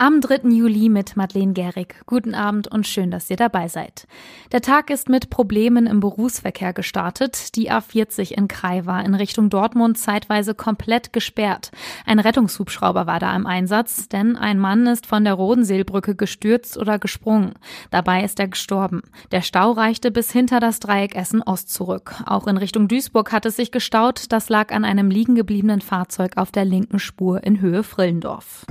Am 3. Juli mit Madeleine Gehrig. Guten Abend und schön, dass ihr dabei seid. Der Tag ist mit Problemen im Berufsverkehr gestartet. Die A40 in Krai war in Richtung Dortmund zeitweise komplett gesperrt. Ein Rettungshubschrauber war da im Einsatz, denn ein Mann ist von der Rodenseelbrücke gestürzt oder gesprungen. Dabei ist er gestorben. Der Stau reichte bis hinter das Dreieck Essen-Ost zurück. Auch in Richtung Duisburg hat es sich gestaut. Das lag an einem liegen gebliebenen Fahrzeug auf der linken Spur in Höhe Frillendorf.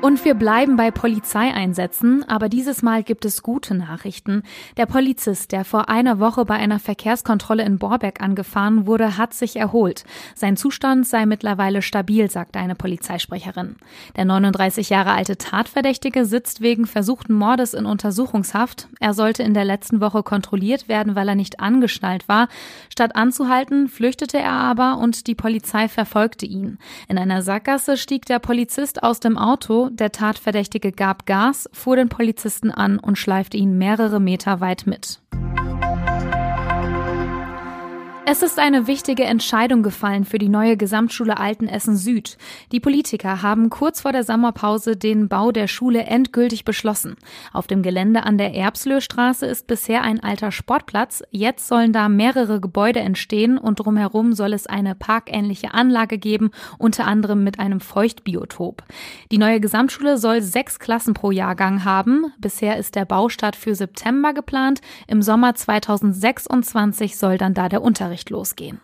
Und wir bleiben bei Polizeieinsätzen, aber dieses Mal gibt es gute Nachrichten. Der Polizist, der vor einer Woche bei einer Verkehrskontrolle in Borbeck angefahren wurde, hat sich erholt. Sein Zustand sei mittlerweile stabil, sagt eine Polizeisprecherin. Der 39 Jahre alte Tatverdächtige sitzt wegen versuchten Mordes in Untersuchungshaft. Er sollte in der letzten Woche kontrolliert werden, weil er nicht angeschnallt war. Statt anzuhalten, flüchtete er aber und die Polizei verfolgte ihn. In einer Sackgasse stieg der Polizist aus dem Auto, der Tatverdächtige gab Gas, fuhr den Polizisten an und schleifte ihn mehrere Meter weit mit. Es ist eine wichtige Entscheidung gefallen für die neue Gesamtschule Altenessen Süd. Die Politiker haben kurz vor der Sommerpause den Bau der Schule endgültig beschlossen. Auf dem Gelände an der Erbslöhstraße ist bisher ein alter Sportplatz. Jetzt sollen da mehrere Gebäude entstehen und drumherum soll es eine parkähnliche Anlage geben, unter anderem mit einem Feuchtbiotop. Die neue Gesamtschule soll sechs Klassen pro Jahrgang haben. Bisher ist der Baustart für September geplant. Im Sommer 2026 soll dann da der Unterricht Unterricht losgehen.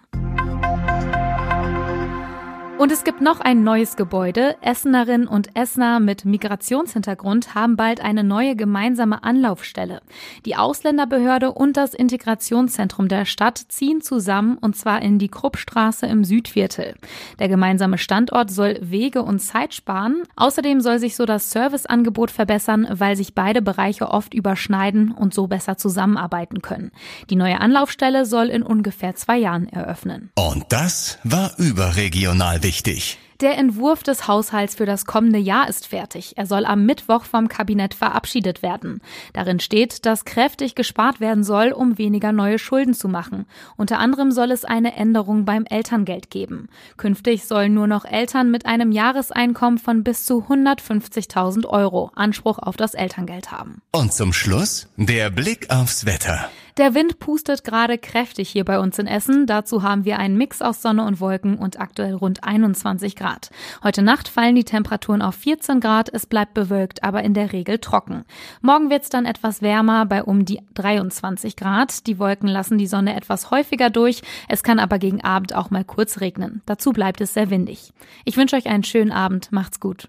Und es gibt noch ein neues Gebäude. Essenerinnen und Essener mit Migrationshintergrund haben bald eine neue gemeinsame Anlaufstelle. Die Ausländerbehörde und das Integrationszentrum der Stadt ziehen zusammen und zwar in die Kruppstraße im Südviertel. Der gemeinsame Standort soll Wege und Zeit sparen. Außerdem soll sich so das Serviceangebot verbessern, weil sich beide Bereiche oft überschneiden und so besser zusammenarbeiten können. Die neue Anlaufstelle soll in ungefähr zwei Jahren eröffnen. Und das war überregional wichtig. Der Entwurf des Haushalts für das kommende Jahr ist fertig. Er soll am Mittwoch vom Kabinett verabschiedet werden. Darin steht, dass kräftig gespart werden soll, um weniger neue Schulden zu machen. Unter anderem soll es eine Änderung beim Elterngeld geben. Künftig sollen nur noch Eltern mit einem Jahreseinkommen von bis zu 150.000 Euro Anspruch auf das Elterngeld haben. Und zum Schluss der Blick aufs Wetter. Der Wind pustet gerade kräftig hier bei uns in Essen. Dazu haben wir einen Mix aus Sonne und Wolken und aktuell rund 21 Grad. Heute Nacht fallen die Temperaturen auf 14 Grad. Es bleibt bewölkt, aber in der Regel trocken. Morgen wird es dann etwas wärmer bei um die 23 Grad. Die Wolken lassen die Sonne etwas häufiger durch. Es kann aber gegen Abend auch mal kurz regnen. Dazu bleibt es sehr windig. Ich wünsche euch einen schönen Abend. Macht's gut.